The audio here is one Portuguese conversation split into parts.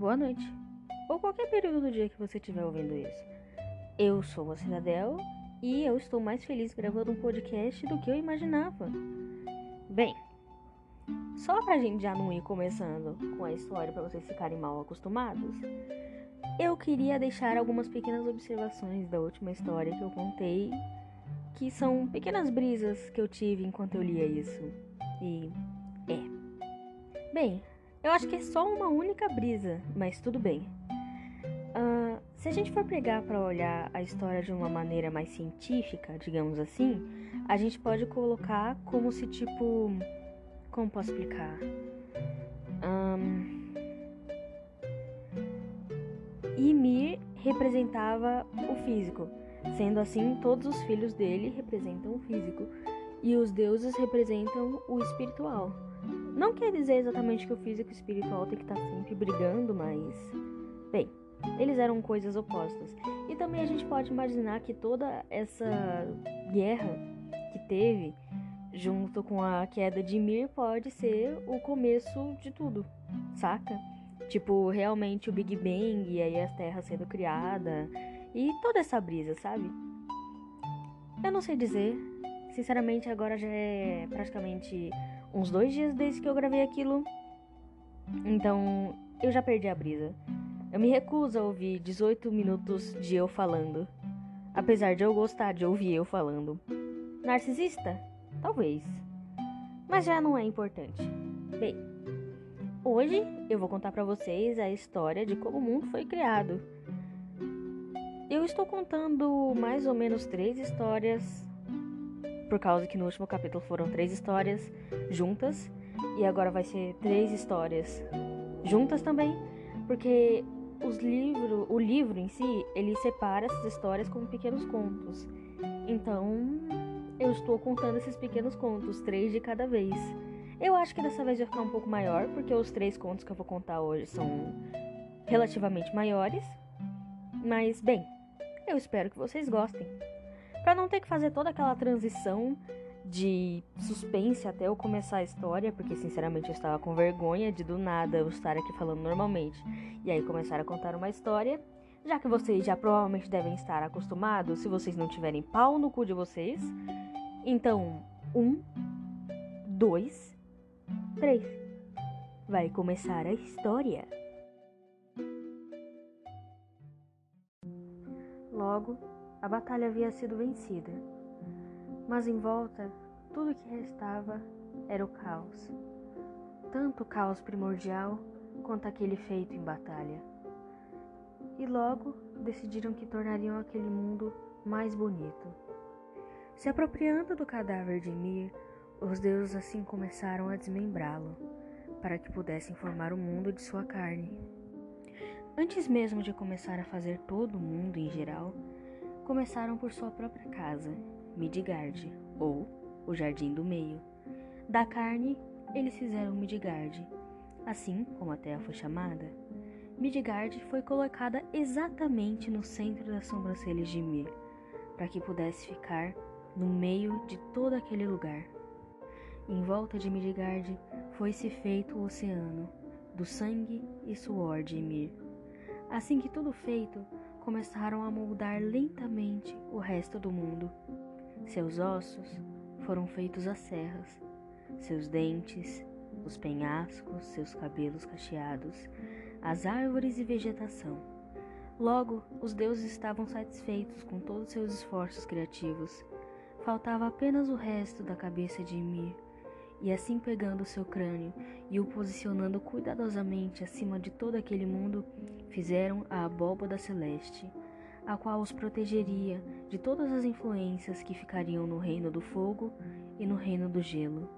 boa noite, ou qualquer período do dia que você estiver ouvindo isso. Eu sou a Cidadel e eu estou mais feliz gravando um podcast do que eu imaginava. Bem, só pra gente já não ir começando com a história para vocês ficarem mal acostumados, eu queria deixar algumas pequenas observações da última história que eu contei, que são pequenas brisas que eu tive enquanto eu lia isso. E é. Bem, eu acho que é só uma única brisa, mas tudo bem. Uh, se a gente for pegar para olhar a história de uma maneira mais científica, digamos assim, a gente pode colocar como se tipo. Como posso explicar? Um, Ymir representava o físico, sendo assim, todos os filhos dele representam o físico e os deuses representam o espiritual. Não quer dizer exatamente que o físico e o espiritual tem que estar sempre brigando, mas. Bem, eles eram coisas opostas. E também a gente pode imaginar que toda essa guerra que teve, junto com a queda de Ymir, pode ser o começo de tudo, saca? Tipo, realmente o Big Bang e aí as terras sendo criada e toda essa brisa, sabe? Eu não sei dizer. Sinceramente, agora já é praticamente uns dois dias desde que eu gravei aquilo. Então, eu já perdi a brisa. Eu me recuso a ouvir 18 minutos de eu falando. Apesar de eu gostar de ouvir eu falando. Narcisista? Talvez. Mas já não é importante. Bem, Hoje eu vou contar para vocês a história de como o mundo foi criado. Eu estou contando mais ou menos três histórias, por causa que no último capítulo foram três histórias juntas, e agora vai ser três histórias juntas também, porque os livro, o livro em si, ele separa essas histórias como pequenos contos. Então, eu estou contando esses pequenos contos, três de cada vez. Eu acho que dessa vez vai ficar um pouco maior, porque os três contos que eu vou contar hoje são relativamente maiores. Mas, bem, eu espero que vocês gostem. Para não ter que fazer toda aquela transição de suspense até eu começar a história, porque sinceramente eu estava com vergonha de do nada eu estar aqui falando normalmente e aí começar a contar uma história, já que vocês já provavelmente devem estar acostumados se vocês não tiverem pau no cu de vocês. Então, um, dois, 3. Vai começar a história. Logo, a batalha havia sido vencida, mas em volta, tudo que restava era o caos. Tanto o caos primordial quanto aquele feito em batalha. E logo decidiram que tornariam aquele mundo mais bonito. Se apropriando do cadáver de Mir, os deuses assim começaram a desmembrá-lo, para que pudessem formar o mundo de sua carne. Antes mesmo de começar a fazer todo o mundo em geral, começaram por sua própria casa, Midgard, ou o Jardim do Meio. Da carne, eles fizeram Midgard, assim como a terra foi chamada. Midgard foi colocada exatamente no centro das sobrancelhas de Mir, para que pudesse ficar no meio de todo aquele lugar. Em volta de Midgard foi-se feito o oceano, do sangue e suor de Ymir. Assim que tudo feito, começaram a moldar lentamente o resto do mundo. Seus ossos foram feitos as serras, seus dentes, os penhascos, seus cabelos cacheados, as árvores e vegetação. Logo, os deuses estavam satisfeitos com todos seus esforços criativos. Faltava apenas o resto da cabeça de Ymir e assim pegando seu crânio e o posicionando cuidadosamente acima de todo aquele mundo, fizeram a abóbada celeste, a qual os protegeria de todas as influências que ficariam no reino do fogo e no reino do gelo,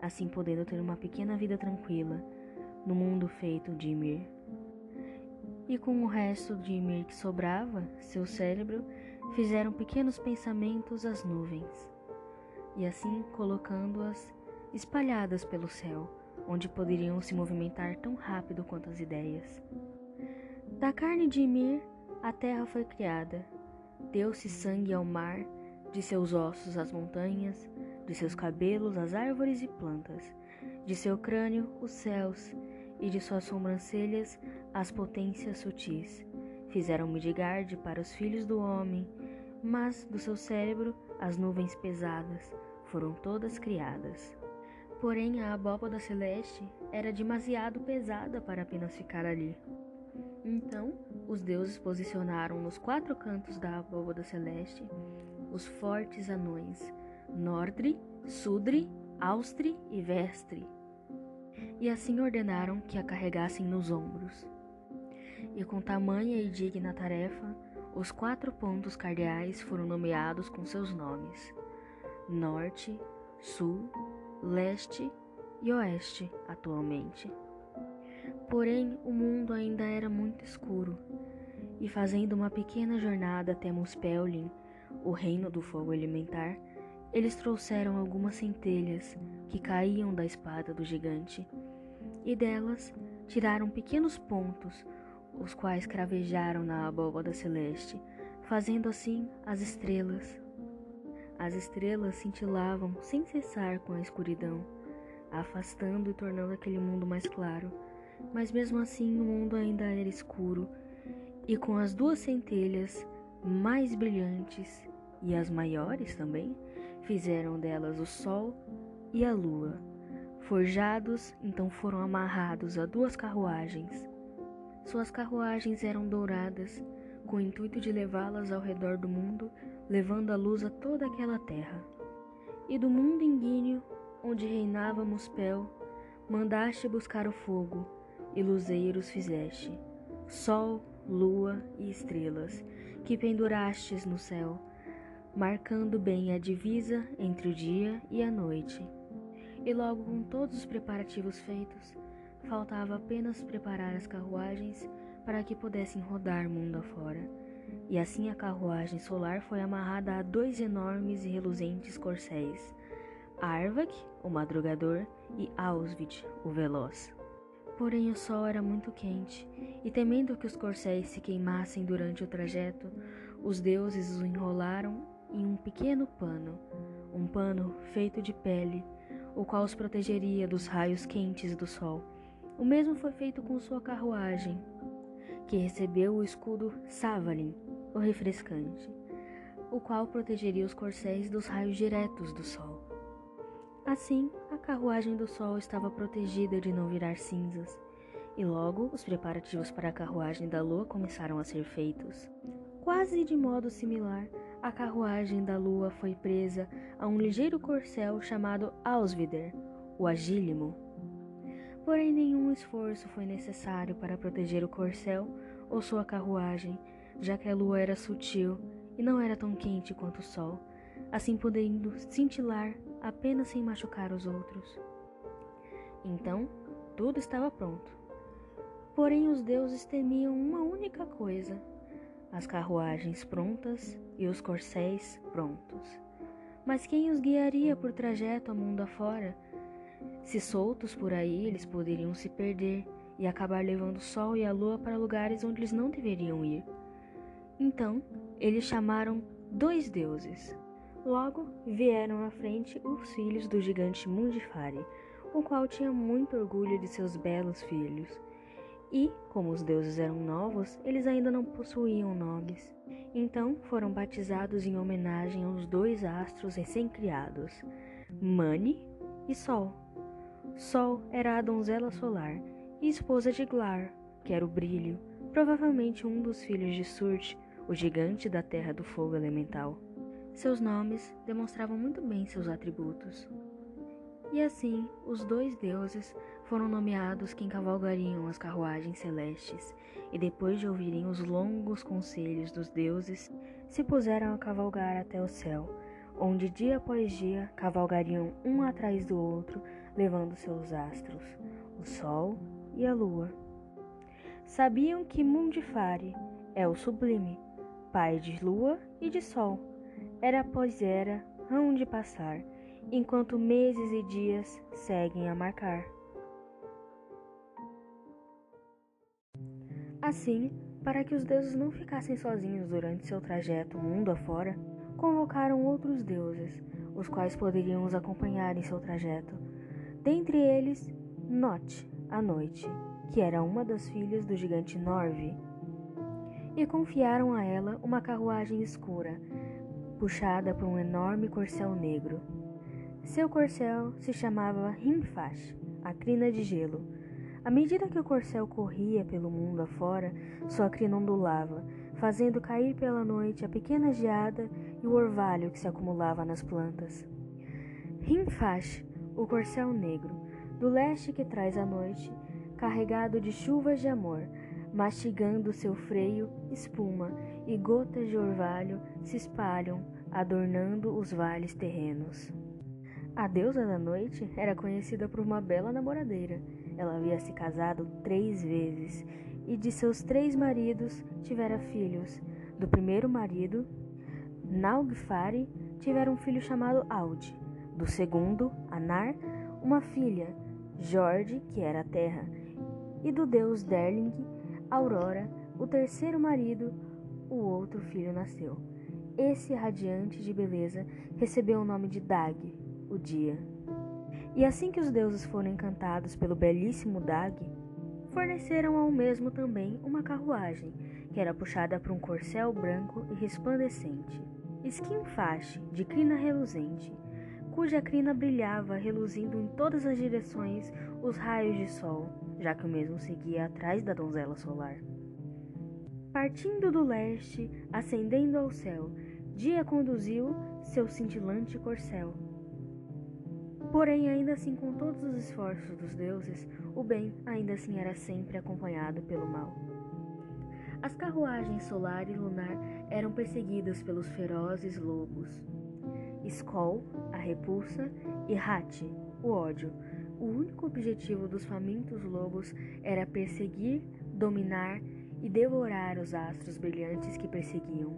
assim podendo ter uma pequena vida tranquila no mundo feito de Ymir. E com o resto de Ymir que sobrava, seu cérebro, fizeram pequenos pensamentos às nuvens, e assim colocando-as espalhadas pelo céu, onde poderiam se movimentar tão rápido quanto as ideias. Da carne de Ymir, a terra foi criada. Deu-se sangue ao mar, de seus ossos as montanhas, de seus cabelos as árvores e plantas, de seu crânio os céus, e de suas sobrancelhas as potências sutis. Fizeram Midgard para os filhos do homem, mas do seu cérebro as nuvens pesadas foram todas criadas. Porém, a abóbada celeste era demasiado pesada para apenas ficar ali. Então, os deuses posicionaram nos quatro cantos da abóbada celeste os fortes anões Nordri, Sudri, Austri e Vestre. E assim ordenaram que a carregassem nos ombros. E com tamanha e digna tarefa, os quatro pontos cardeais foram nomeados com seus nomes: Norte, Sul, Leste e Oeste, atualmente. Porém, o mundo ainda era muito escuro, e fazendo uma pequena jornada até Muspelin, o reino do fogo elementar, eles trouxeram algumas centelhas que caíam da espada do gigante, e delas tiraram pequenos pontos, os quais cravejaram na abóbada celeste, fazendo assim as estrelas. As estrelas cintilavam sem cessar com a escuridão, afastando e tornando aquele mundo mais claro. Mas mesmo assim o mundo ainda era escuro, e com as duas centelhas mais brilhantes e as maiores também, fizeram delas o sol e a lua. Forjados, então foram amarrados a duas carruagens. Suas carruagens eram douradas, com o intuito de levá-las ao redor do mundo, levando a luz a toda aquela terra. E do mundo inguíneo, onde reinava Muspel, mandaste buscar o fogo, e luzeiros fizeste, sol, lua e estrelas, que pendurastes no céu, marcando bem a divisa entre o dia e a noite. E logo com todos os preparativos feitos, faltava apenas preparar as carruagens para que pudessem rodar mundo afora. E assim a carruagem solar foi amarrada a dois enormes e reluzentes corcéis, Arvak, o madrugador, e Ausvit, o veloz. Porém o sol era muito quente, e temendo que os corcéis se queimassem durante o trajeto, os deuses os enrolaram em um pequeno pano, um pano feito de pele, o qual os protegeria dos raios quentes do sol. O mesmo foi feito com sua carruagem, que recebeu o escudo Savalin, o refrescante, o qual protegeria os corcéis dos raios diretos do sol. Assim, a carruagem do sol estava protegida de não virar cinzas, e logo os preparativos para a carruagem da lua começaram a ser feitos. Quase de modo similar, a carruagem da lua foi presa a um ligeiro corcel chamado Ausvider, o Agílimo. Porém, nenhum esforço foi necessário para proteger o corcel ou sua carruagem, já que a lua era sutil e não era tão quente quanto o sol, assim podendo cintilar apenas sem machucar os outros. Então, tudo estava pronto. Porém, os deuses temiam uma única coisa: as carruagens prontas e os corcéis prontos. Mas quem os guiaria por trajeto a mundo afora? Se soltos por aí, eles poderiam se perder e acabar levando o sol e a lua para lugares onde eles não deveriam ir. Então, eles chamaram dois deuses. Logo vieram à frente os filhos do gigante Mundifari, o qual tinha muito orgulho de seus belos filhos. E, como os deuses eram novos, eles ainda não possuíam nomes. Então foram batizados em homenagem aos dois astros recém-criados, Mani e Sol. Sol era a donzela solar e esposa de Glar, que era o brilho, provavelmente um dos filhos de Surt, o gigante da terra do fogo elemental. Seus nomes demonstravam muito bem seus atributos. E assim, os dois deuses foram nomeados quem cavalgariam as carruagens celestes, e depois de ouvirem os longos conselhos dos deuses, se puseram a cavalgar até o céu, onde dia após dia cavalgariam um atrás do outro, levando seus astros, o sol e a lua. Sabiam que Mundifari é o sublime, pai de lua e de sol. Era pois era, hão de passar, enquanto meses e dias seguem a marcar. Assim, para que os deuses não ficassem sozinhos durante seu trajeto mundo afora, convocaram outros deuses, os quais poderiam os acompanhar em seu trajeto. Dentre eles, Note, a noite, que era uma das filhas do gigante Norve, e confiaram a ela uma carruagem escura, puxada por um enorme corcel negro. Seu corcel se chamava Rimfash, a crina de gelo. À medida que o corcel corria pelo mundo afora, sua crina ondulava, fazendo cair pela noite a pequena geada e o orvalho que se acumulava nas plantas. Rimfash, o corcel negro, do leste que traz a noite, carregado de chuvas de amor, mastigando seu freio, espuma e gotas de orvalho se espalham, adornando os vales terrenos. A deusa da noite era conhecida por uma bela namoradeira. Ela havia se casado três vezes e de seus três maridos tivera filhos. Do primeiro marido, Naugfari, tivera um filho chamado Aud. Do segundo, Anar, uma filha, Jorge, que era a terra. E do deus Derling, Aurora, o terceiro marido, o outro filho nasceu. Esse radiante de beleza recebeu o nome de Dag, o dia. E assim que os deuses foram encantados pelo belíssimo Dag, forneceram ao mesmo também uma carruagem, que era puxada por um corcel branco e resplandecente. Skinfash, de crina reluzente, cuja crina brilhava reluzindo em todas as direções os raios de sol, já que o mesmo seguia atrás da donzela solar. Partindo do leste, ascendendo ao céu, dia conduziu seu cintilante corcel, Porém, ainda assim, com todos os esforços dos deuses, o bem ainda assim era sempre acompanhado pelo mal. As carruagens solar e lunar eram perseguidas pelos ferozes lobos. Skoll, a repulsa, e Hati, o ódio. O único objetivo dos famintos lobos era perseguir, dominar e devorar os astros brilhantes que perseguiam,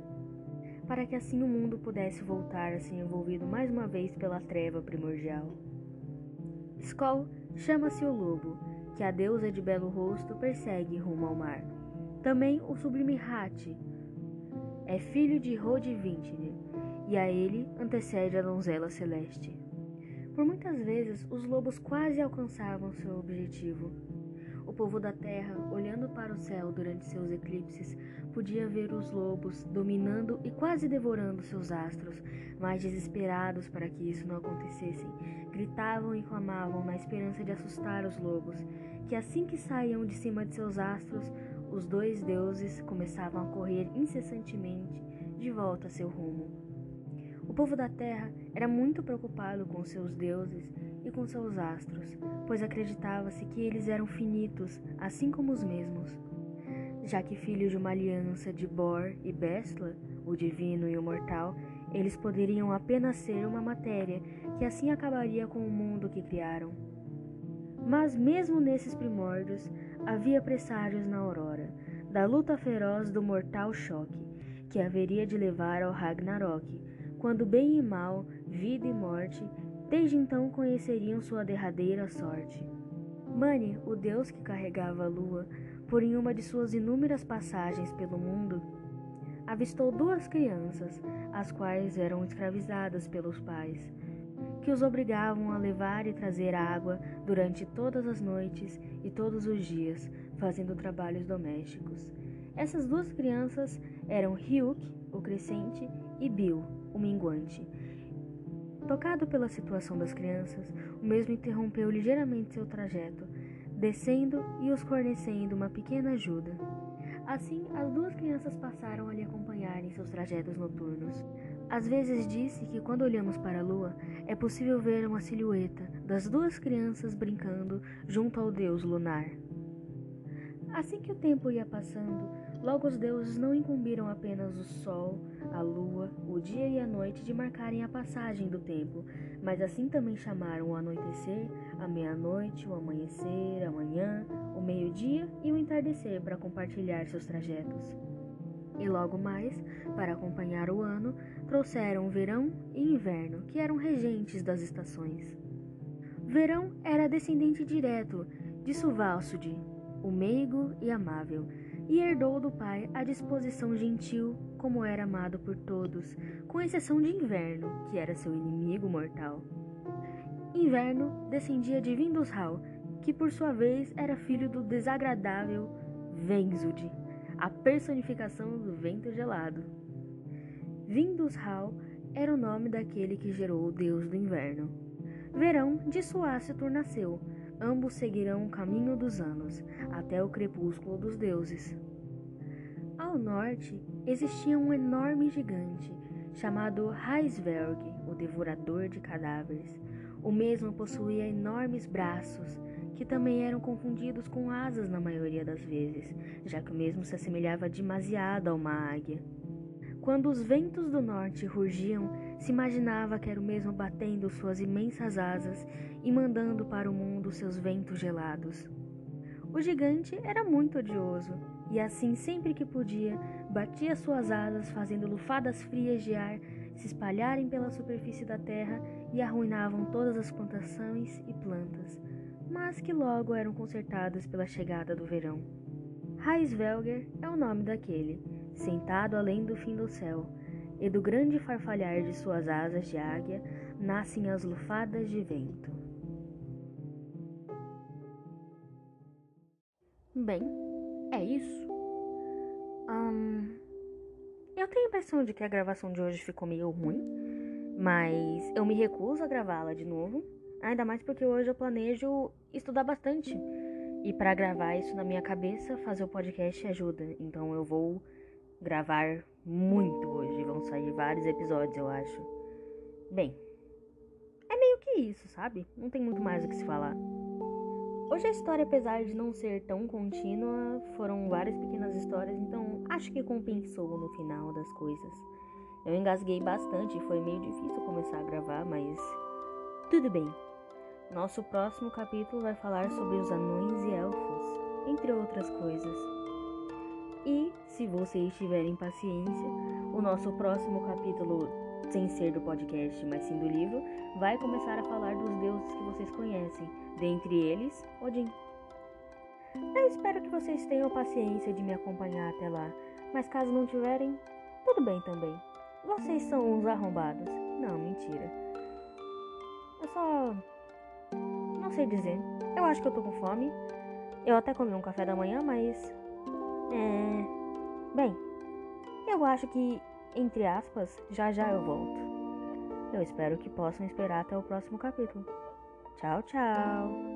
para que assim o mundo pudesse voltar a ser envolvido mais uma vez pela treva primordial. Skoll chama-se o lobo, que a deusa de belo rosto persegue rumo ao mar. Também o sublime Hati é filho de Rodivintne, e a ele antecede a donzela celeste. Por muitas vezes, os lobos quase alcançavam seu objetivo, o povo da terra, olhando para o céu durante seus eclipses, podia ver os lobos dominando e quase devorando seus astros, mas desesperados para que isso não acontecesse, gritavam e clamavam na esperança de assustar os lobos, que assim que saíam de cima de seus astros, os dois deuses começavam a correr incessantemente de volta a seu rumo. O povo da terra era muito preocupado com seus deuses e com seus astros, pois acreditava-se que eles eram finitos, assim como os mesmos. Já que filhos de uma aliança de Bor e Bestla, o divino e o mortal, eles poderiam apenas ser uma matéria que assim acabaria com o mundo que criaram. Mas mesmo nesses primórdios, havia presságios na aurora, da luta feroz do mortal choque, que haveria de levar ao Ragnarok, quando bem e mal, vida e morte Desde então conheceriam sua derradeira sorte. Mani, o deus que carregava a lua, por em uma de suas inúmeras passagens pelo mundo, avistou duas crianças, as quais eram escravizadas pelos pais, que os obrigavam a levar e trazer água durante todas as noites e todos os dias, fazendo trabalhos domésticos. Essas duas crianças eram Ryuk, o crescente, e Bil, o minguante Tocado pela situação das crianças, o mesmo interrompeu ligeiramente seu trajeto, descendo e os fornecendo uma pequena ajuda. Assim, as duas crianças passaram a lhe acompanhar em seus trajetos noturnos. Às vezes disse que quando olhamos para a lua, é possível ver uma silhueta das duas crianças brincando junto ao deus lunar. Assim que o tempo ia passando, logo os deuses não incumbiram apenas o sol, a lua, o dia e a noite de marcarem a passagem do tempo, mas assim também chamaram o anoitecer, a meia-noite, o amanhecer, a manhã, o meio-dia e o entardecer para compartilhar seus trajetos. E logo mais, para acompanhar o ano, trouxeram verão e inverno, que eram regentes das estações. Verão era descendente direto de Suvalsudi, o meigo e amável, e herdou do pai a disposição gentil, como era amado por todos, com exceção de Inverno, que era seu inimigo mortal. Inverno descendia de Vindusral, que por sua vez era filho do desagradável Venzud, a personificação do vento gelado. Vindus-Hal era o nome daquele que gerou o deus do inverno. Verão de Suácitur nasceu, ambos seguirão o caminho dos anos, até o crepúsculo dos deuses. Ao norte existia um enorme gigante, chamado Heisvelg, o devorador de cadáveres. O mesmo possuía enormes braços, que também eram confundidos com asas na maioria das vezes, já que o mesmo se assemelhava demasiado a uma águia. Quando os ventos do norte rugiam, se imaginava que era o mesmo batendo suas imensas asas e mandando para o mundo seus ventos gelados. O gigante era muito odioso, e assim, sempre que podia, batia suas asas, fazendo lufadas frias de ar se espalharem pela superfície da terra e arruinavam todas as plantações e plantas, mas que logo eram consertadas pela chegada do verão. Reisvelger é o nome daquele, sentado além do fim do céu, e do grande farfalhar de suas asas de águia nascem as lufadas de vento. Bem, é isso. Eu tenho a impressão de que a gravação de hoje ficou meio ruim, mas eu me recuso a gravá-la de novo, ainda mais porque hoje eu planejo estudar bastante. E para gravar isso na minha cabeça, fazer o podcast ajuda. Então eu vou gravar muito hoje. Vão sair vários episódios, eu acho. Bem, é meio que isso, sabe? Não tem muito mais o que se falar. Hoje a história, apesar de não ser tão contínua, foram várias pequenas histórias, então acho que compensou no final das coisas. Eu engasguei bastante e foi meio difícil começar a gravar, mas tudo bem. Nosso próximo capítulo vai falar sobre os anões e elfos, entre outras coisas. E, se vocês tiverem paciência, o nosso próximo capítulo, sem ser do podcast, mas sim do livro, vai começar a falar dos deuses que vocês conhecem, dentre eles, Odin. Eu espero que vocês tenham paciência de me acompanhar até lá, mas caso não tiverem, tudo bem também. Vocês são uns arrombados. Não, mentira. Eu só. Não sei dizer. Eu acho que eu tô com fome. Eu até comi um café da manhã, mas é. Bem, eu acho que, entre aspas, já já eu volto. Eu espero que possam esperar até o próximo capítulo. Tchau, tchau!